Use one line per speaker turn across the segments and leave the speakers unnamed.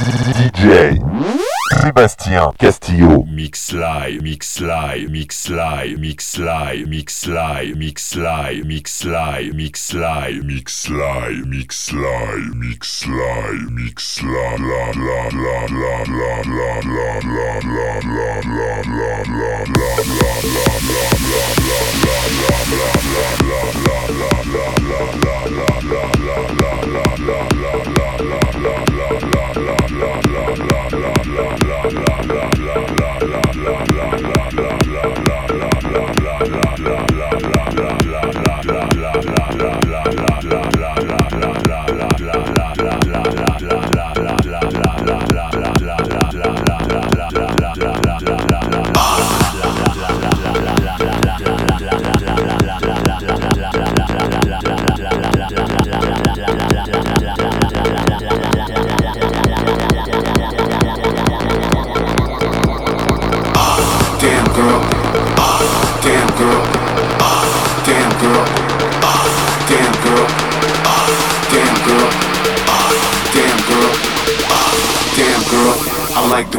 DJ Sébastien Castillo
Mix live mix live mix live mix live mix live mix live mix live mix live mix live mix live mix live mix live la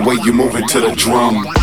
the way you move to the drum.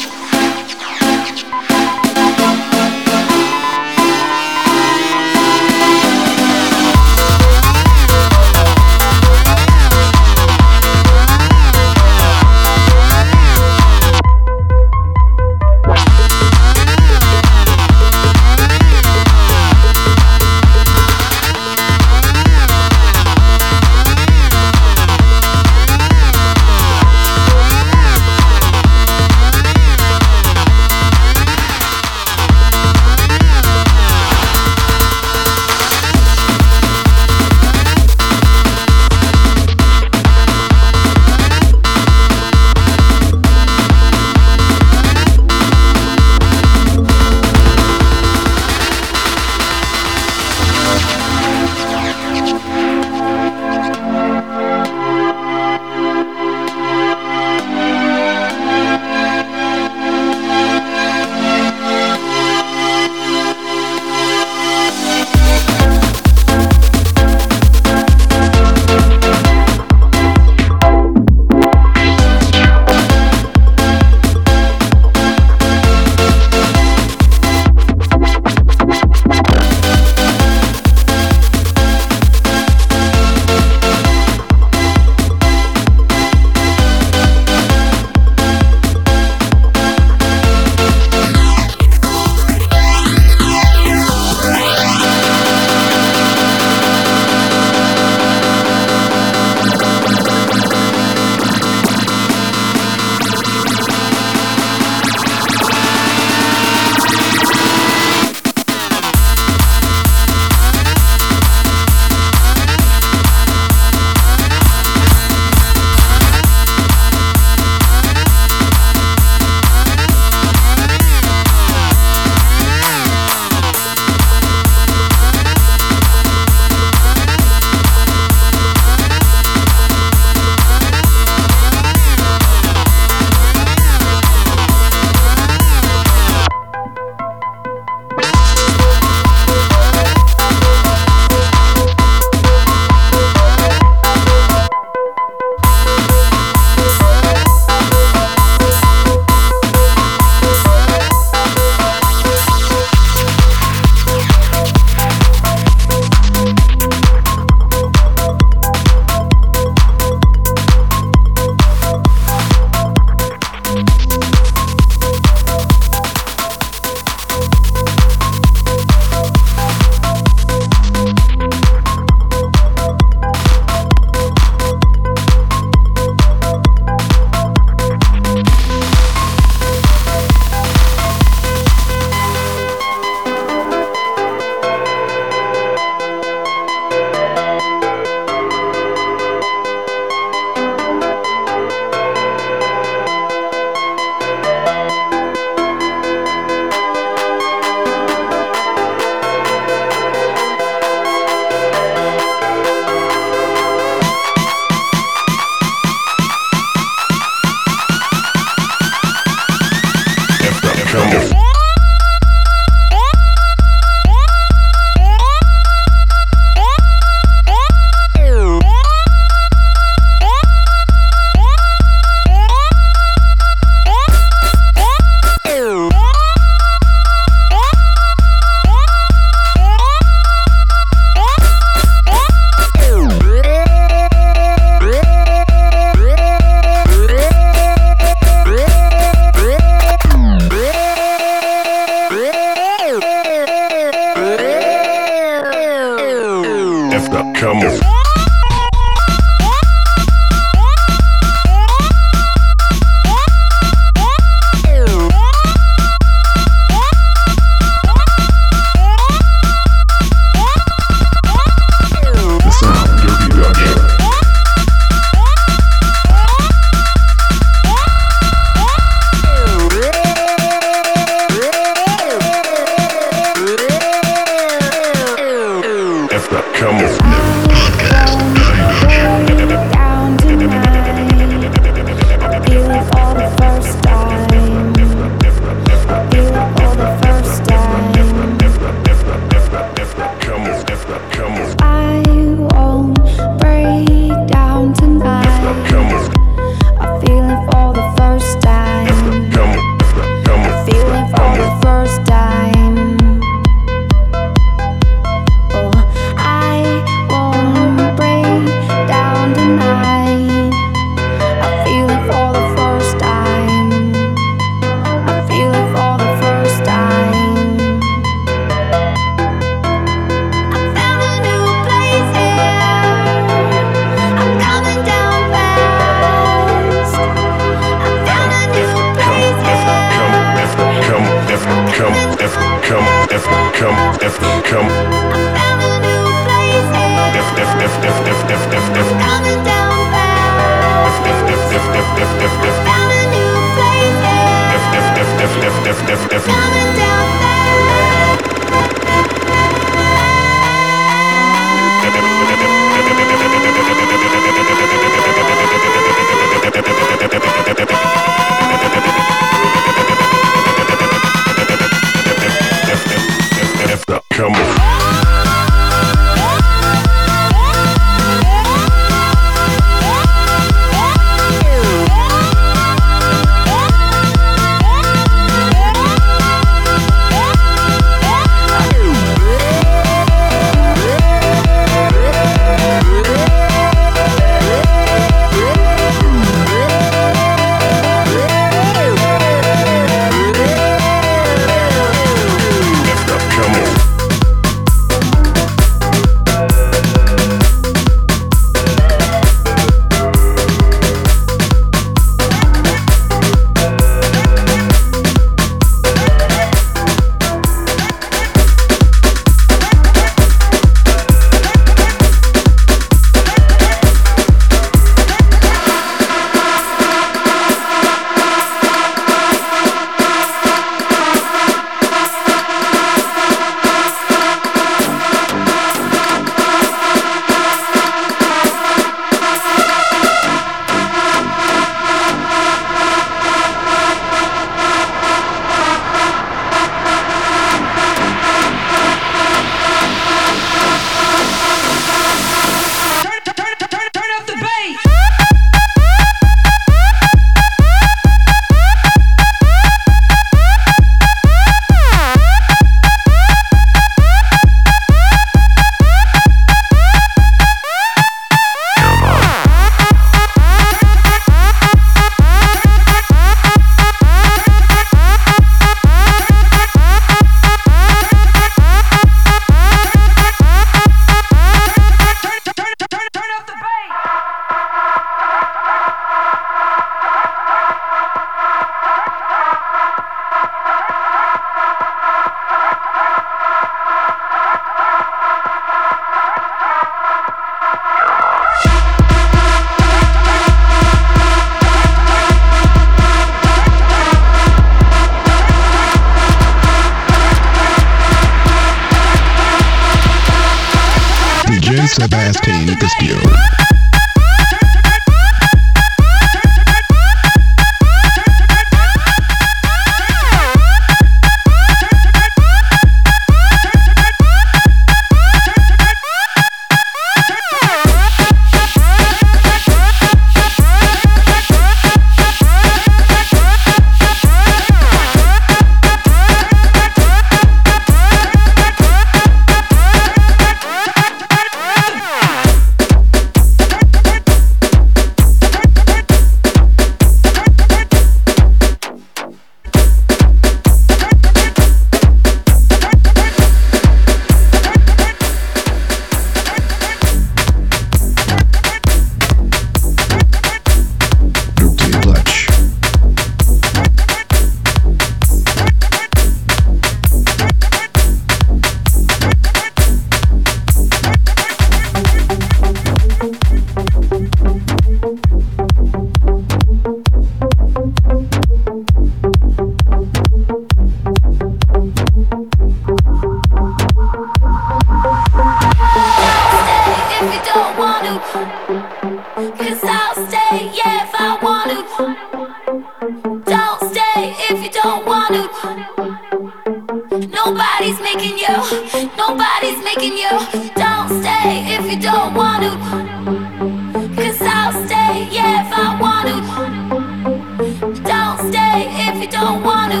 if you don't want to.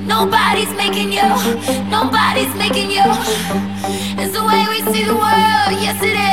Nobody's making you, nobody's making you. It's the way we see the
world, yes it is.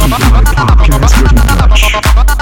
keep it fucking my much.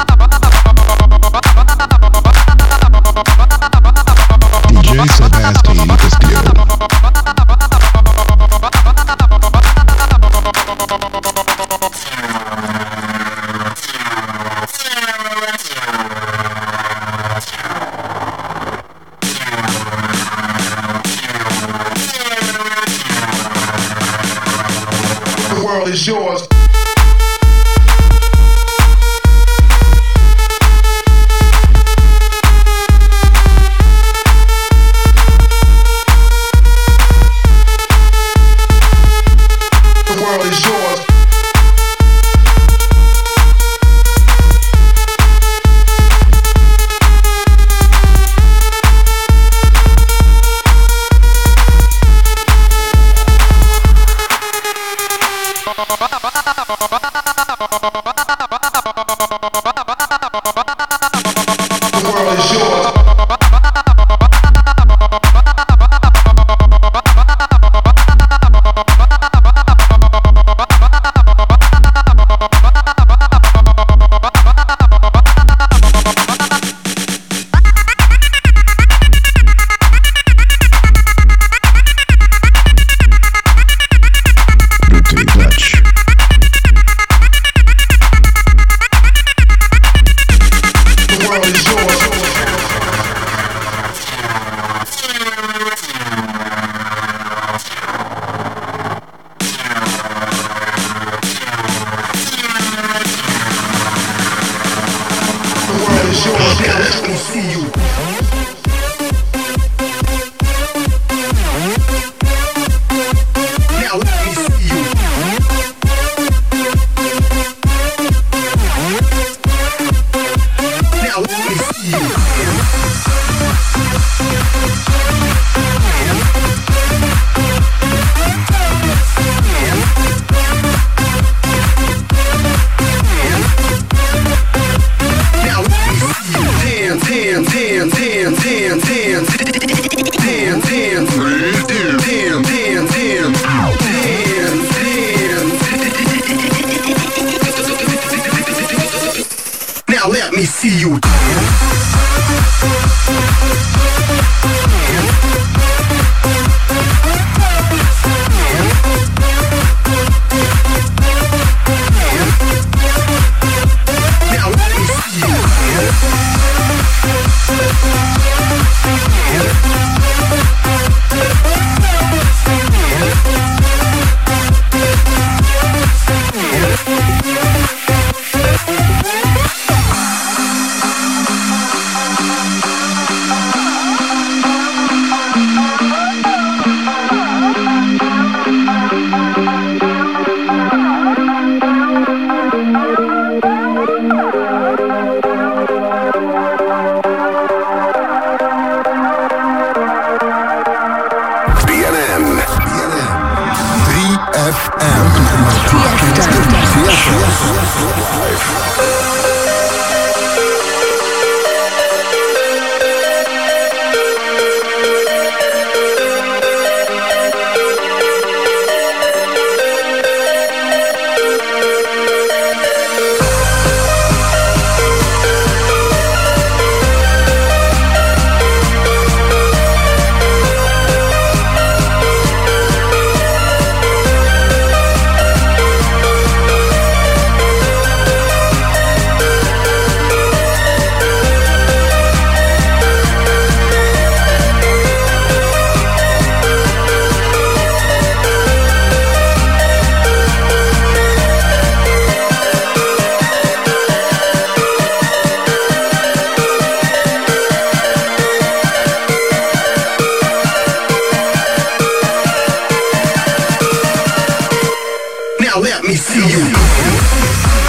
Now let me see you.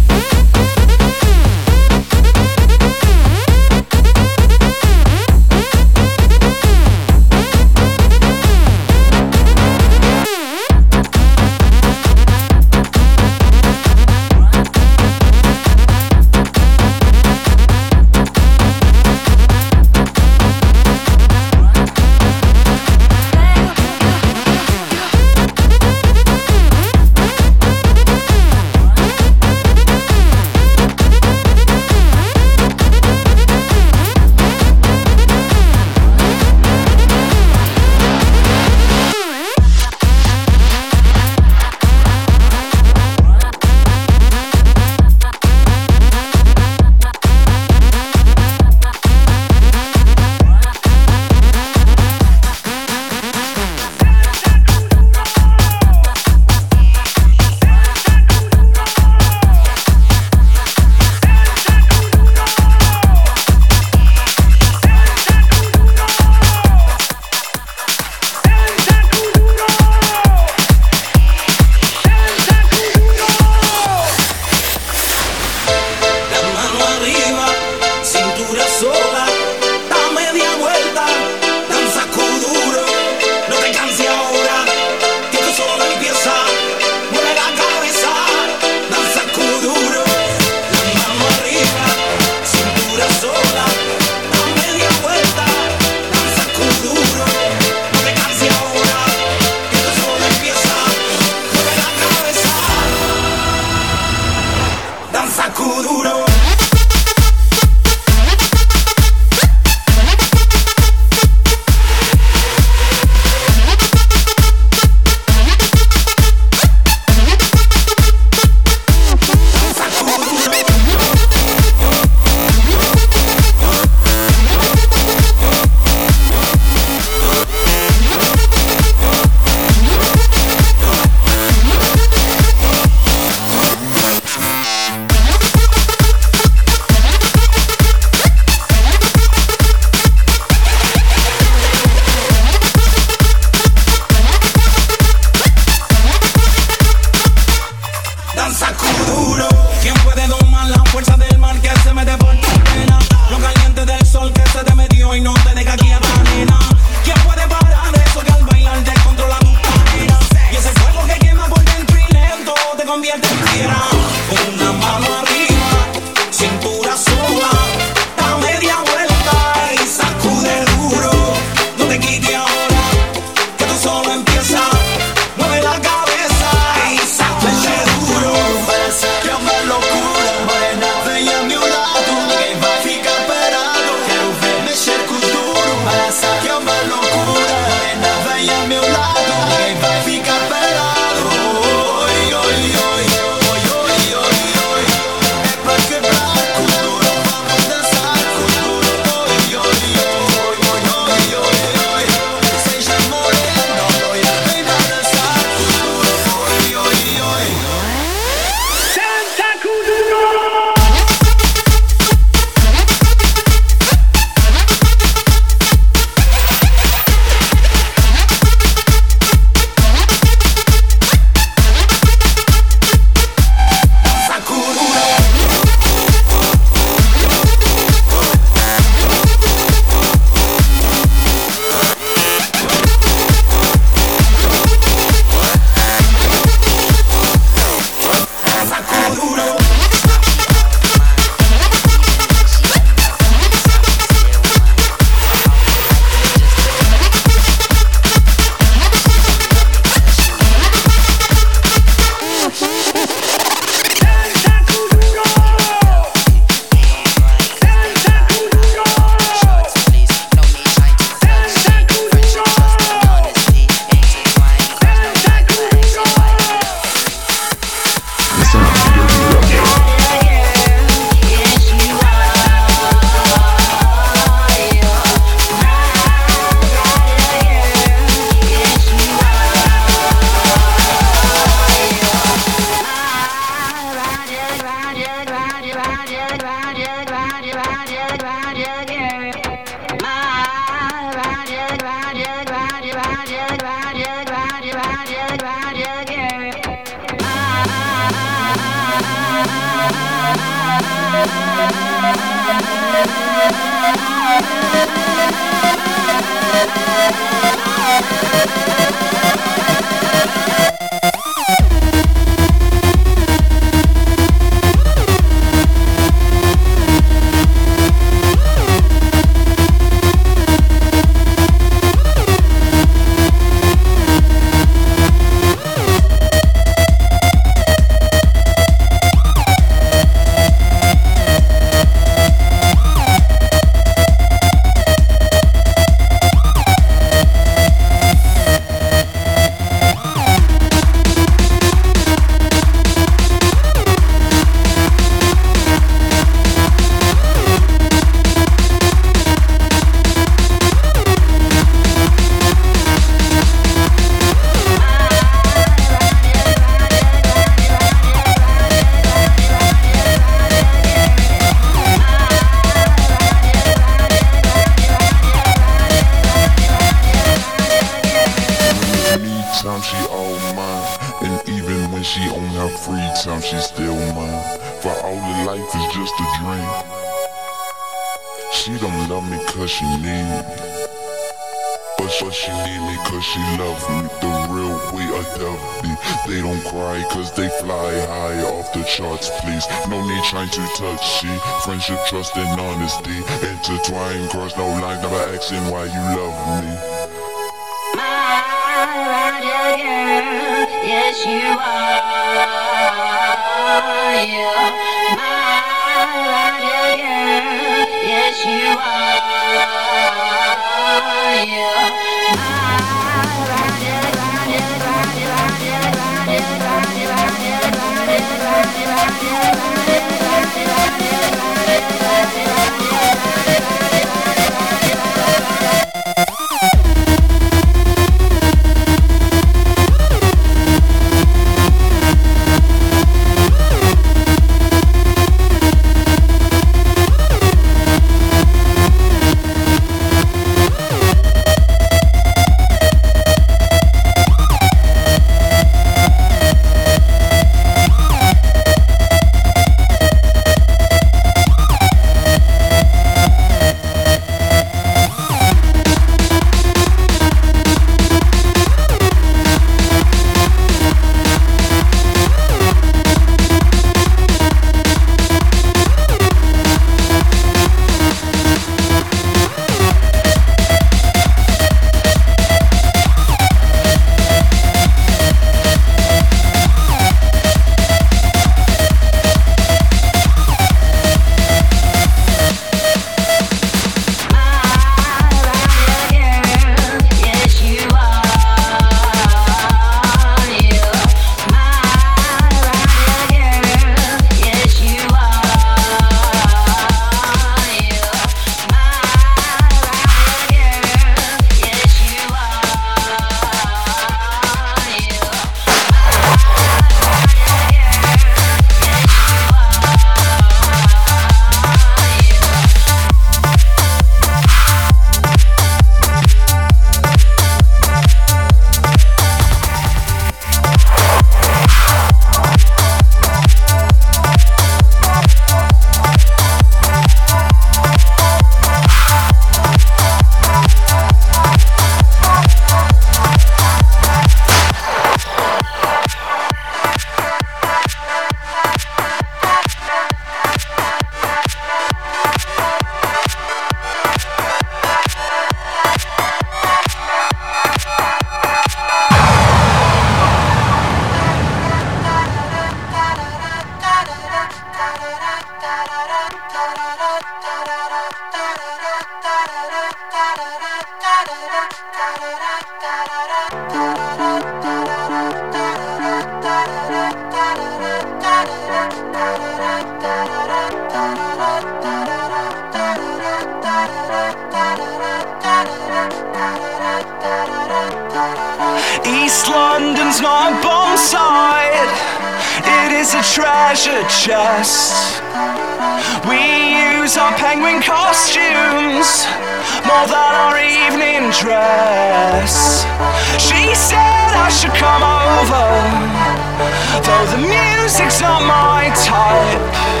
Though the
music's not
my type.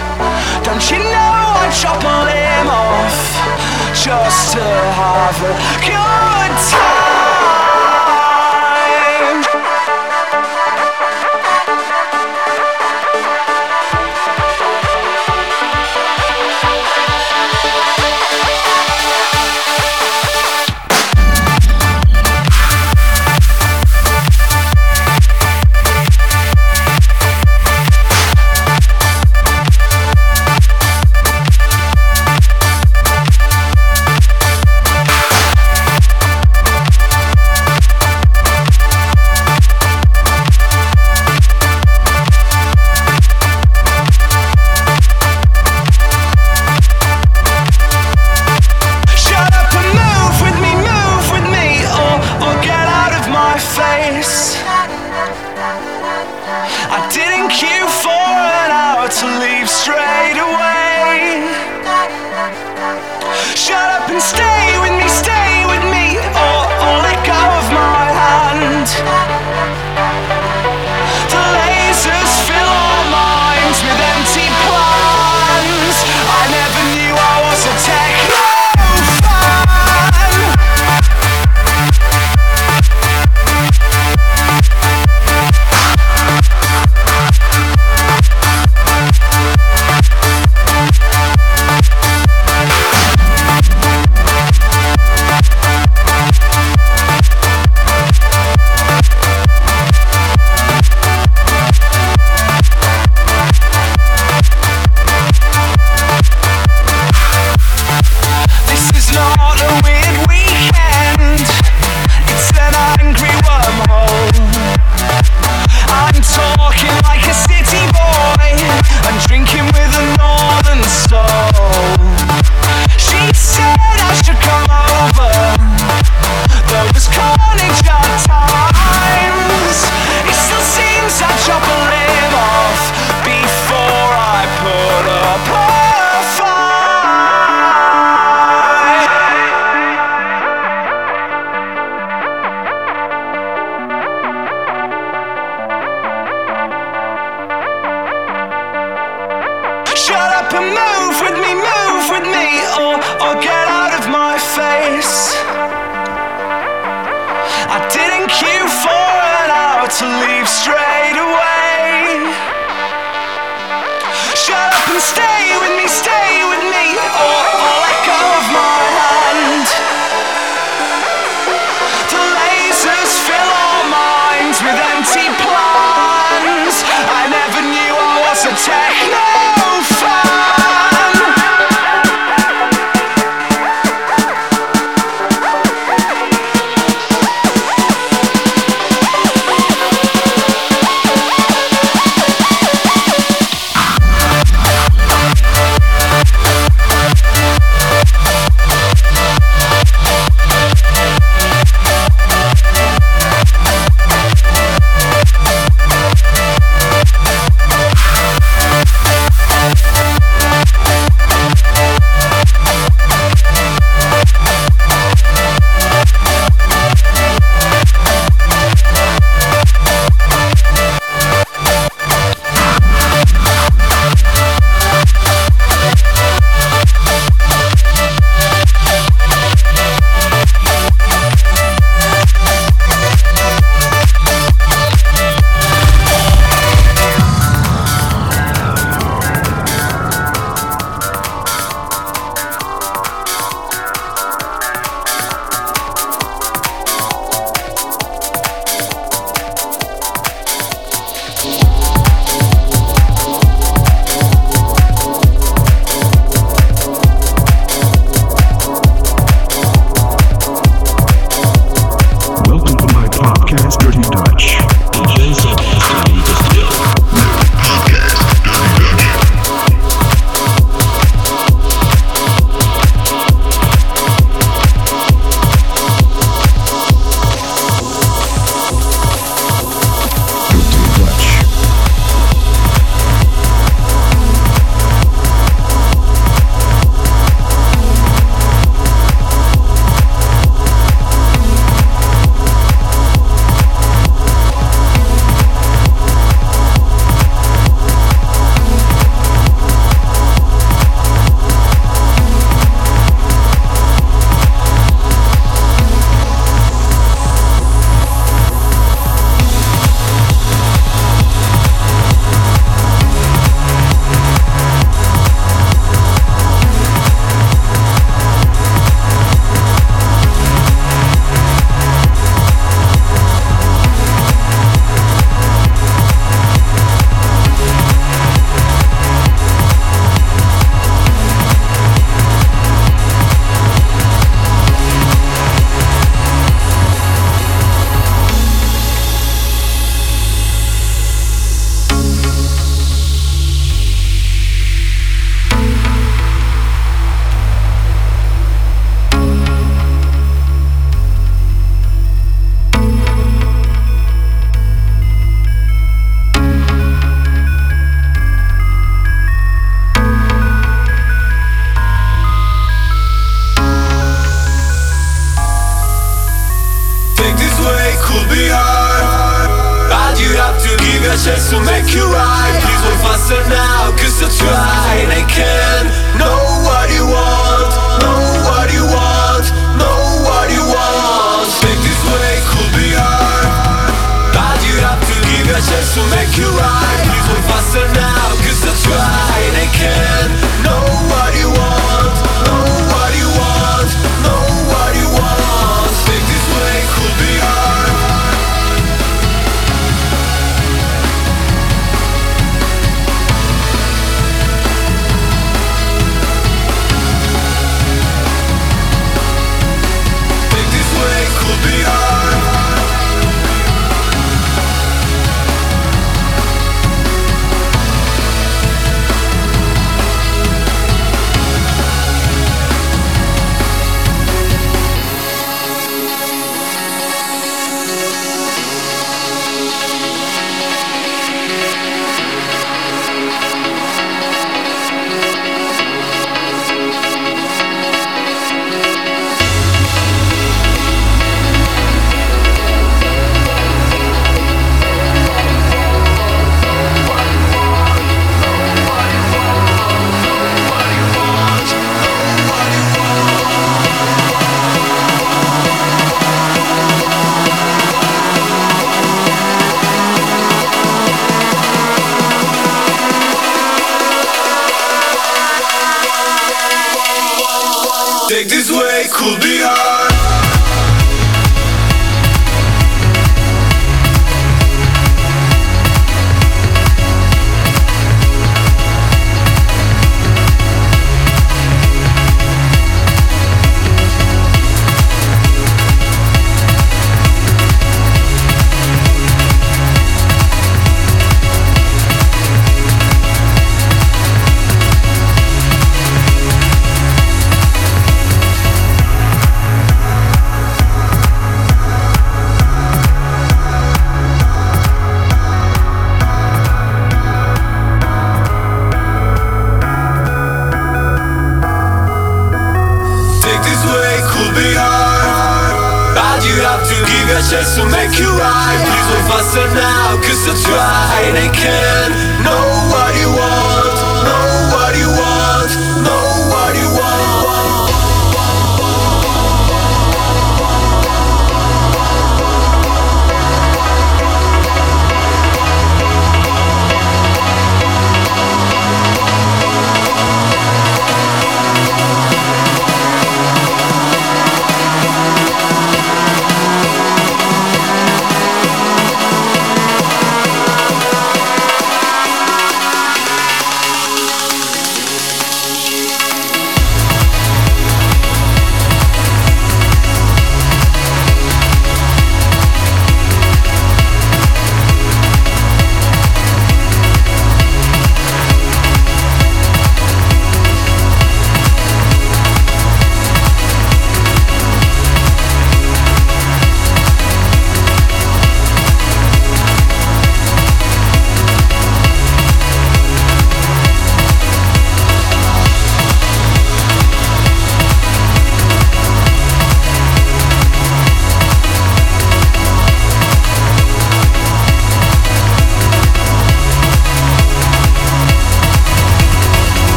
Don't you know I'd chop a limb off Just to have a good time?